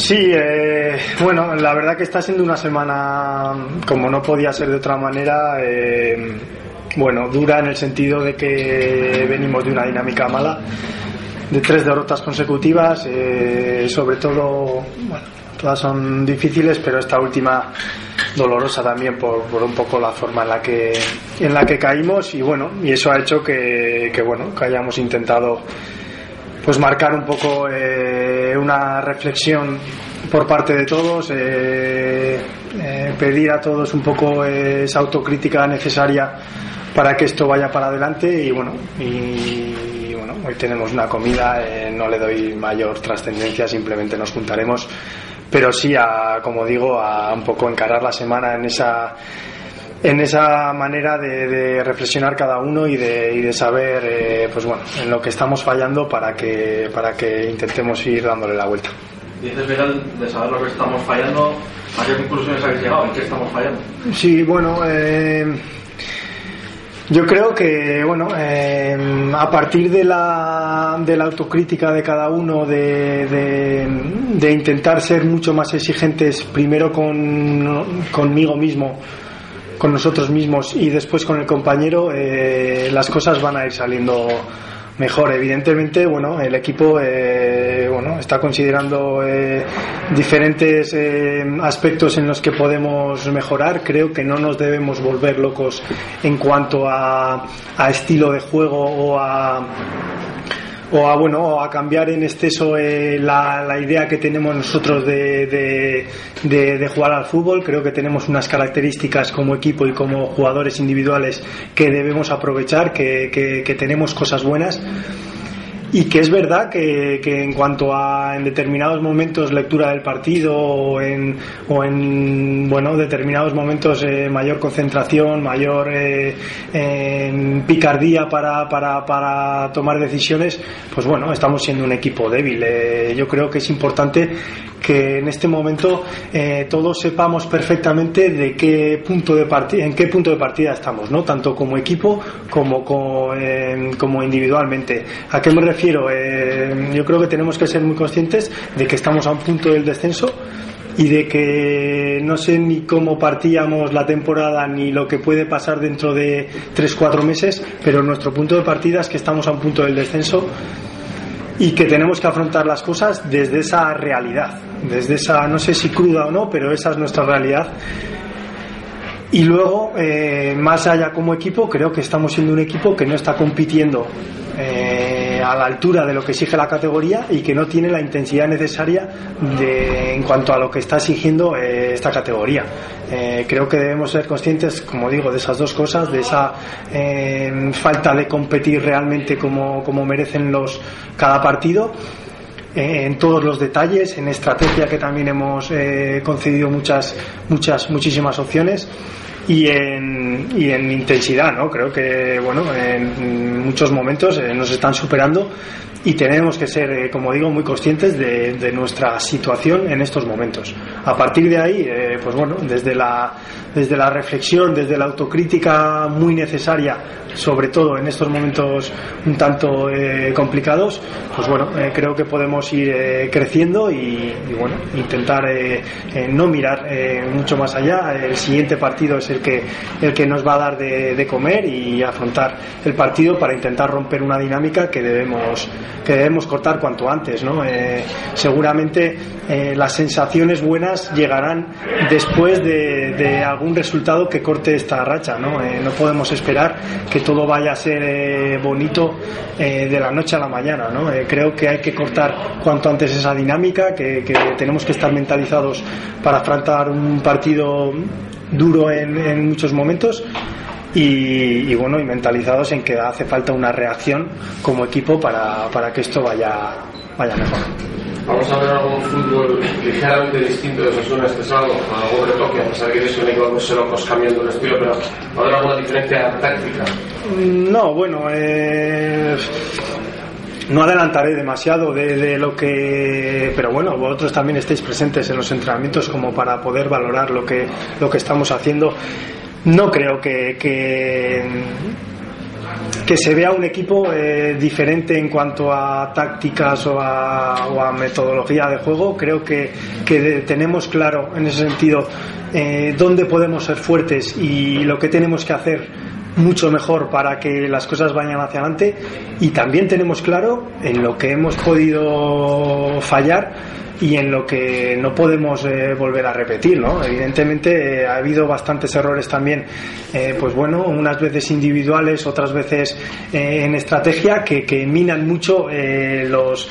Sí, eh, bueno, la verdad que está siendo una semana, como no podía ser de otra manera, eh, bueno, dura en el sentido de que venimos de una dinámica mala, de tres derrotas consecutivas, eh, sobre todo, todas son difíciles, pero esta última dolorosa también por, un poco la forma en la que en la que caímos y bueno, y eso ha hecho que bueno, que hayamos intentado pues marcar un poco eh, una reflexión por parte de todos, eh, eh, pedir a todos un poco esa autocrítica necesaria para que esto vaya para adelante y bueno, y, bueno hoy tenemos una comida, no le doy mayor trascendencia, simplemente nos juntaremos, pero sí a, como digo, a un poco encarar la semana en esa en esa manera de, de, reflexionar cada uno y de, y de saber eh, pues bueno en lo que estamos fallando para que para que intentemos ir dándole la vuelta dices Miguel de saber lo que estamos fallando ¿a qué conclusiones habéis llegado? ¿en qué estamos fallando? sí bueno eh, yo creo que bueno eh, a partir de la, de la autocrítica de cada uno de, de, de intentar ser mucho más exigentes primero con, conmigo mismo con nosotros mismos y después con el compañero, eh, las cosas van a ir saliendo mejor. Evidentemente, bueno, el equipo eh, bueno, está considerando eh, diferentes eh, aspectos en los que podemos mejorar. Creo que no nos debemos volver locos en cuanto a, a estilo de juego o a o a bueno a cambiar en exceso eh, la, la, idea que tenemos nosotros de, de, jugar al fútbol. Creo que tenemos unas características como equipo y como jugadores individuales que debemos aprovechar que, que tenemos cosas buenas y que es verdad que, que, en cuanto a en determinados momentos lectura del partido o en, o en bueno determinados momentos eh, mayor concentración mayor eh, picardía para, para, para tomar decisiones pues bueno estamos siendo un equipo débil. Eh, yo creo que es importante que en este momento eh, todos sepamos perfectamente de qué punto de partida en qué punto de partida estamos no tanto como equipo como como, individualmente a qué me refiero? Eh, yo creo que tenemos que ser muy conscientes de que estamos a un punto del descenso y de que no sé ni cómo partíamos la temporada ni lo que puede pasar dentro de 3-4 meses, pero nuestro punto de partida es que estamos a un punto del descenso y que tenemos que afrontar las cosas desde esa realidad, desde esa, no sé si cruda o no, pero esa es nuestra realidad. Y luego, eh, más allá como equipo, creo que estamos siendo un equipo que no está compitiendo eh, a la altura de lo que exige la categoría y que no tiene la intensidad necesaria de, en cuanto a lo que está exigiendo eh, esta categoría. Eh, creo que debemos ser conscientes, como digo, de esas dos cosas, de esa eh, falta de competir realmente como, como merecen los cada partido. En todos los detalles, en estrategia que también hemos eh, concedido muchas, muchas, muchísimas opciones. Y en, y en intensidad, ¿no? Creo que, bueno, en muchos momentos eh, nos están superando y tenemos que ser, eh, como digo, muy conscientes de, de, nuestra situación en estos momentos. A partir de ahí, eh, pues bueno, desde la, desde la reflexión, desde la autocrítica muy necesaria, sobre todo en estos momentos un tanto eh, complicados, pues bueno, eh, creo que podemos ir eh, creciendo y, bueno, intentar no mirar mucho más allá. El siguiente partido es el que, el que nos va a dar de, comer y afrontar el partido para intentar romper una dinámica que debemos que debemos cortar cuanto antes. ¿no? Seguramente las sensaciones buenas llegarán después de, de, algún resultado que corte esta racha. No, no podemos esperar que todo vaya a ser bonito de la noche a la mañana. ¿no? creo que hay que cortar cuanto antes esa dinámica, que, tenemos que estar mentalizados para afrontar un partido duro en, en muchos momentos y, y, bueno y mentalizados en que hace falta una reacción como equipo para, para que esto vaya vaya mejor Vamos a ver algún fútbol ligeramente distinto de Osasuna este sábado, algún retoque, a pesar que es un equipo muy locos cambiando el estilo, pero ¿va a haber alguna diferencia táctica? No, bueno, eh, no adelantaré demasiado de, de, lo que pero bueno vosotros también estáis presentes en los entrenamientos como para poder valorar lo que lo que estamos haciendo no creo que, que que se vea un equipo eh, diferente en cuanto a tácticas o a, metodología de juego. Creo que, que tenemos claro en ese sentido eh, dónde podemos ser fuertes y lo que tenemos que hacer mucho mejor para que las cosas vayan hacia adelante y también tenemos claro en lo que hemos podido fallar y en lo que no podemos eh, volver a repetir, ¿no? Evidentemente eh, ha habido bastantes errores también, eh, pues bueno, unas veces individuales, otras veces en estrategia que, que, minan mucho los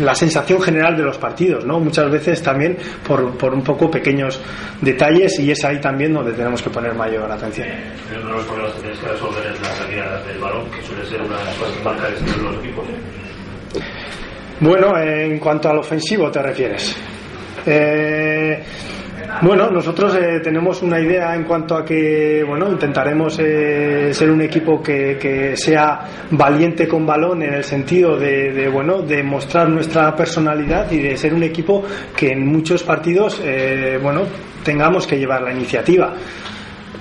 la sensación general de los partidos, ¿no? Muchas veces también por, por un poco pequeños detalles y es ahí también donde tenemos que poner mayor atención. Uno de los problemas que tienes que resolver es la salida del balón, que suele ser una de las de los equipos. Bueno, en cuanto al ofensivo te refieres. Eh, bueno, nosotros eh, tenemos una idea en cuanto a que, bueno, intentaremos eh, ser un equipo que, que, sea valiente con balón en el sentido de, bueno, de mostrar nuestra personalidad y de ser un equipo que en muchos partidos, eh, bueno, tengamos que llevar la iniciativa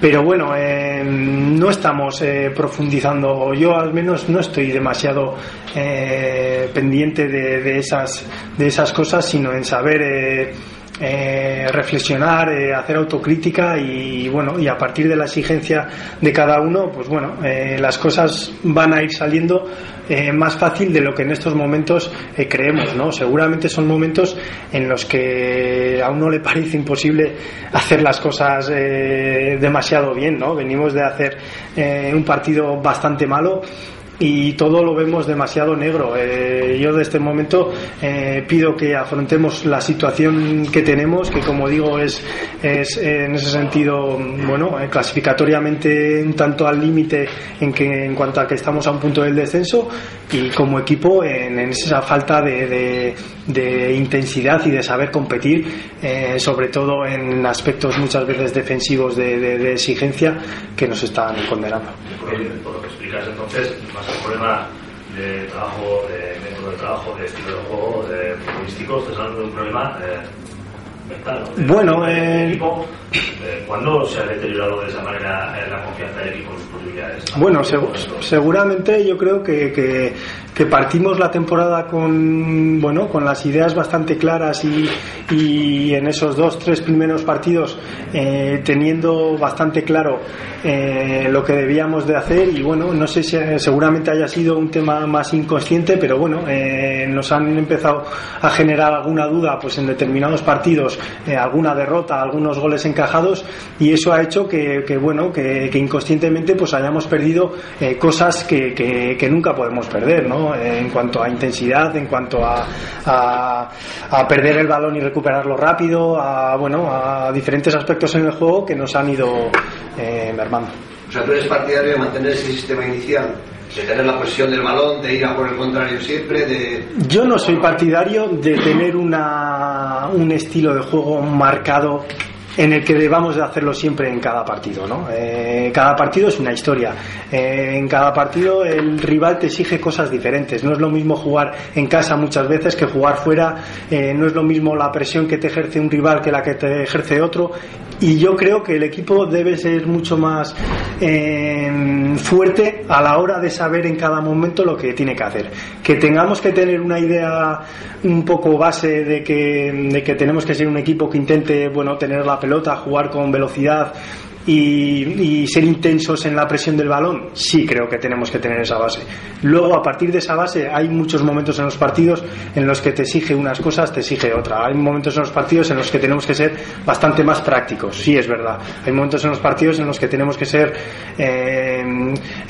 pero bueno, eh, no estamos eh, profundizando, yo al menos no estoy demasiado eh, pendiente de, de, esas, de esas cosas, sino en saber eh, reflexionar, eh, hacer autocrítica y bueno, y a partir de la exigencia de cada uno, pues bueno, eh, las cosas van a ir saliendo eh, más fácil de lo que en estos momentos creemos, ¿no? Seguramente son momentos en los que a uno le parece imposible hacer las cosas demasiado bien, ¿no? Venimos de hacer un partido bastante malo y todo lo vemos demasiado negro. Eh, yo de este momento eh, pido que afrontemos la situación que tenemos, que como digo es, es en ese sentido, bueno, eh, clasificatoriamente un tanto al límite en que en cuanto a que estamos a un punto del descenso y como equipo en, esa falta de, de, intensidad y de saber competir, eh, sobre todo en aspectos muchas veces defensivos de, de exigencia que nos están condenando. Por lo que explicas entonces, el problema de trabajo, de método de trabajo, de estilo de juego, de futbolístico, estás hablando de un problema Bueno, eh, eh, equipo, eh, ¿cuándo se ha deteriorado de esa manera eh, la confianza del equipo en sus posibilidades? Bueno, seg seguramente yo creo que, que, que, partimos la temporada con bueno con las ideas bastante claras y, y en esos dos tres primeros partidos eh, teniendo bastante claro eh, lo que debíamos de hacer y bueno no sé si seguramente haya sido un tema más inconsciente pero bueno nos han empezado a generar alguna duda pues en determinados partidos eh, alguna derrota algunos goles encajados y eso ha hecho que, bueno que, inconscientemente pues hayamos perdido eh, cosas que, nunca podemos perder ¿no? en cuanto a intensidad en cuanto a, a, perder el balón y recuperarlo rápido a bueno a diferentes aspectos en el juego que nos han ido eh, mermando. O sea, tú eres partidario de mantener ese sistema inicial, de tener la posición del balón, de ir a por el contrario siempre, de... Yo no soy partidario de tener una, un estilo de juego marcado en el que debamos de hacerlo siempre en cada partido, ¿no? Eh, cada partido es una historia. Eh, en cada partido el rival te exige cosas diferentes. No es lo mismo jugar en casa muchas veces que jugar fuera. Eh, no es lo mismo la presión que te ejerce un rival que la que te ejerce otro. Y yo creo que el equipo debe ser mucho más eh, fuerte a la hora de saber en cada momento lo que tiene que hacer. Que tengamos que tener una idea un poco base de que, de que tenemos que ser un equipo que intente, bueno, tener la pelota, jugar con velocidad y, ser intensos en la presión del balón, sí creo que tenemos que tener esa base. Luego, a partir de esa base, hay muchos momentos en los partidos en los que te exige unas cosas, te exige otra. Hay momentos en los partidos en los que tenemos que ser bastante más prácticos, sí es verdad. Hay momentos en los partidos en los que tenemos que ser eh,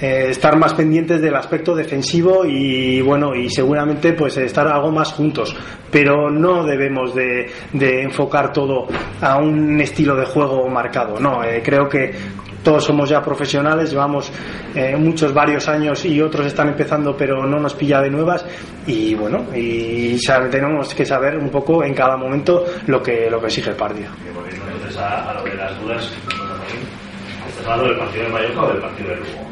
eh, estar más pendientes del aspecto defensivo y bueno y seguramente pues estar algo más juntos. Pero no debemos de, de enfocar todo a un estilo de juego marcado. No, eh, creo que todos somos ya profesionales, llevamos eh, muchos, varios años y otros están empezando, pero no nos pilla de nuevas. Y bueno, y tenemos que saber un poco en cada momento lo que, lo que exige el partido. Entonces, a, a, lo de las dudas, ¿estás hablando del partido de Mallorca o del partido de Lugo?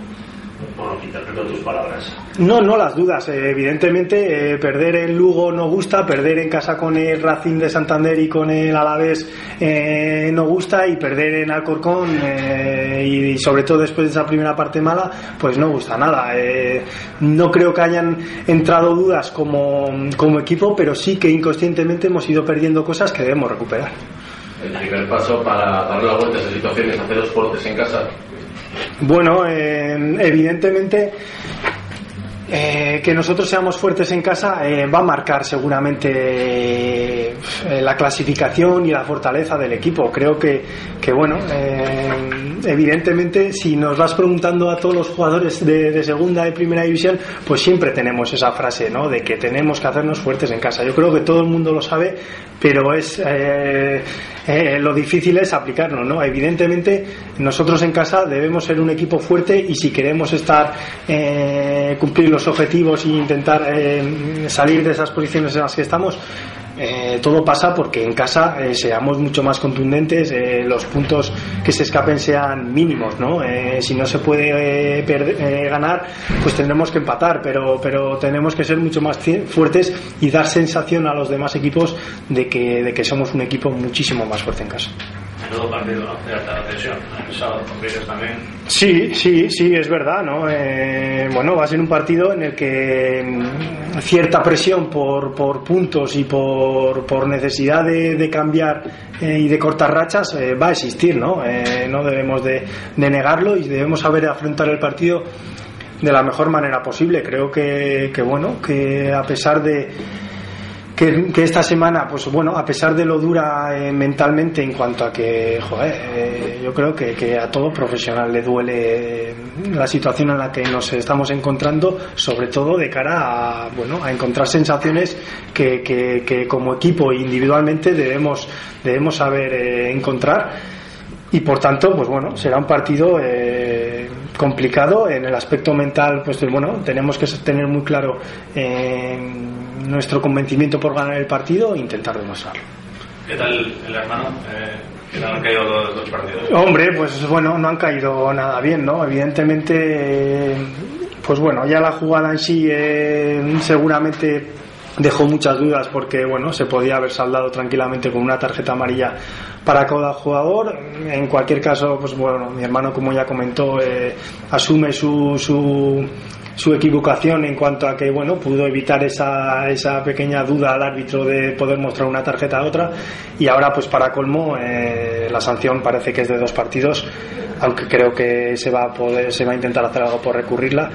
Interpreto tus palabras. No, no las dudas. Eh, evidentemente, eh, perder en Lugo no gusta, perder en casa con el Racing de Santander y con el Alavés eh, no gusta, y perder en Alcorcón, eh, y, sobre todo después de esa primera parte mala, pues no gusta nada. No creo que hayan entrado dudas como, como equipo, pero sí que inconscientemente hemos ido perdiendo cosas que debemos recuperar. El primer paso para dar la vuelta a esa situación es hacer los fuertes en casa. Bueno, eh, evidentemente eh, que nosotros seamos fuertes en casa eh, va a marcar seguramente eh, la clasificación y la fortaleza del equipo. Creo que, que bueno, evidentemente si nos vas preguntando a todos los jugadores de, de segunda y primera división, pues siempre tenemos esa frase, ¿no? De que tenemos que hacernos fuertes en casa. Yo creo que todo el mundo lo sabe, pero es lo difícil es aplicarlo, ¿no? Evidentemente nosotros en casa debemos ser un equipo fuerte y si queremos estar cumplir objetivos e intentar eh, salir de esas posiciones en las que estamos eh, todo pasa porque en casa eh, seamos mucho más contundentes, los puntos que se escapen sean mínimos, ¿no? Si no se puede ganar, pues tendremos que empatar, pero, pero tenemos que ser mucho más fuertes y dar sensación a los demás equipos de que, de que somos un equipo muchísimo más fuerte en casa. Menudo partido. De tensión. El sábado también. Sí, sí, sí, es verdad, ¿no? Eh, bueno, va a ser un partido en el que mm, cierta presión por, por puntos y por, por necesidad de, de cambiar eh, y de cortar rachas eh, va a existir, ¿no? No debemos de, de negarlo y debemos saber afrontar el partido de la mejor manera posible. Creo que, que bueno, que a pesar de que, esta semana, pues bueno, a pesar de lo dura eh, mentalmente en cuanto a que, eh, yo creo que, a todo profesional le duele eh, la situación en la que nos estamos encontrando, sobre todo de cara a, bueno, a encontrar sensaciones que, que, como equipo individualmente debemos, debemos saber encontrar. Y por tanto pues bueno será un partido complicado en el aspecto mental pues bueno tenemos que tener muy claro eh, nuestro convencimiento por ganar el partido e intentar demostrarlo ¿Qué tal el hermano? Eh, ¿Qué tal han caído los dos partidos? Hombre, pues bueno, no han caído nada bien, ¿no? Evidentemente, eh, pues bueno, ya la jugada en sí eh, seguramente dejó muchas dudas porque, bueno, se podía haber saldado tranquilamente con una tarjeta amarilla para cada jugador. En cualquier caso, pues bueno, mi hermano, como ya comentó, eh, asume su, su, su equivocación en cuanto a que, bueno, pudo evitar esa, esa pequeña duda al árbitro de poder mostrar una tarjeta a otra y ahora, pues para colmo, eh, la sanción parece que es de dos partidos, aunque creo que se va a poder, se va a intentar hacer algo por recurrirla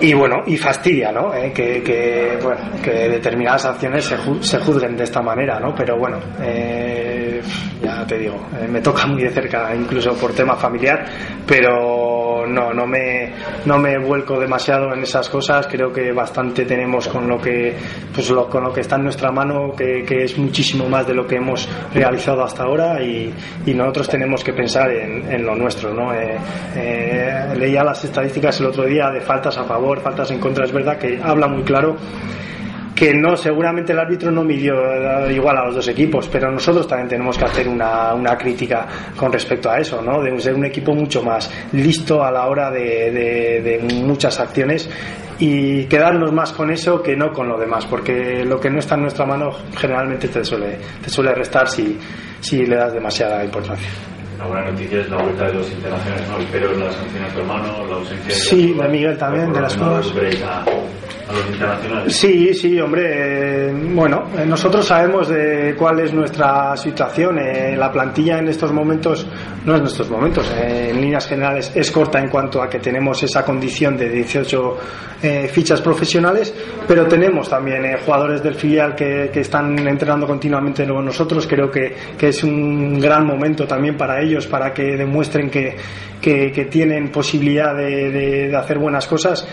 y bueno y fastidia no Eh, que, que, bueno que determinadas acciones se, ju- se juzguen de esta manera no pero bueno eh, ya te digo eh, me toca muy de cerca incluso por tema familiar pero no no me no me vuelco demasiado en esas cosas. Creo que bastante tenemos con lo que pues lo, con lo que está en nuestra mano que, que es muchísimo más de lo que hemos realizado hasta ahora y, nosotros tenemos que pensar en, en lo nuestro no Eh, eh, leía las estadísticas el otro día de faltas a favor faltas en contra. Es verdad que habla muy claro que no, seguramente el árbitro no midió eh, igual a los dos equipos, pero nosotros también tenemos que hacer una, una crítica con respecto a eso, ¿no? De ser un equipo mucho más listo a la hora de, de- de muchas acciones y quedarnos más con eso que no con lo demás, porque lo que no está en nuestra mano generalmente te suele, te suele restar si, si le das demasiada importancia. La buena noticia es la vuelta de los internacionales, ¿no? Espero la sanción a tu hermano, la ausencia de... Sí, de Miguel también, de las cosas. a, a los internacionales. Sí, sí, hombre. bueno, eh, nosotros sabemos de cuál es nuestra situación. eh, la plantilla en estos momentos, no en estos momentos, eh, en líneas generales es corta en cuanto a que tenemos esa condición de 18 eh, fichas profesionales, pero tenemos también jugadores del filial que, que están entrenando continuamente con nosotros. Creo que, que es un gran momento también para ellos, para que demuestren que, que- tienen posibilidad de- de- de hacer buenas cosas.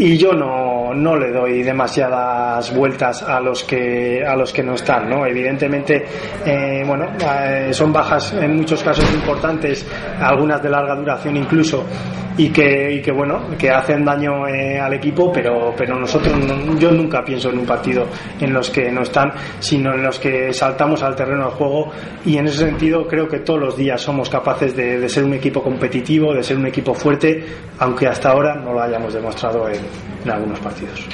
Y yo no, no le doy demasiadas vueltas a los que a los que no están no evidentemente eh, bueno eh, son bajas en muchos casos importantes algunas de larga duración incluso y que, y que bueno, que hacen daño eh, al equipo, pero, pero nosotros, no- yo nunca pienso en un partido en los que no están, sino en los que saltamos al terreno del juego y en ese sentido creo que todos los días somos capaces de, de ser un equipo competitivo, de ser un equipo fuerte, aunque hasta ahora no lo hayamos demostrado en- en algunos partidos.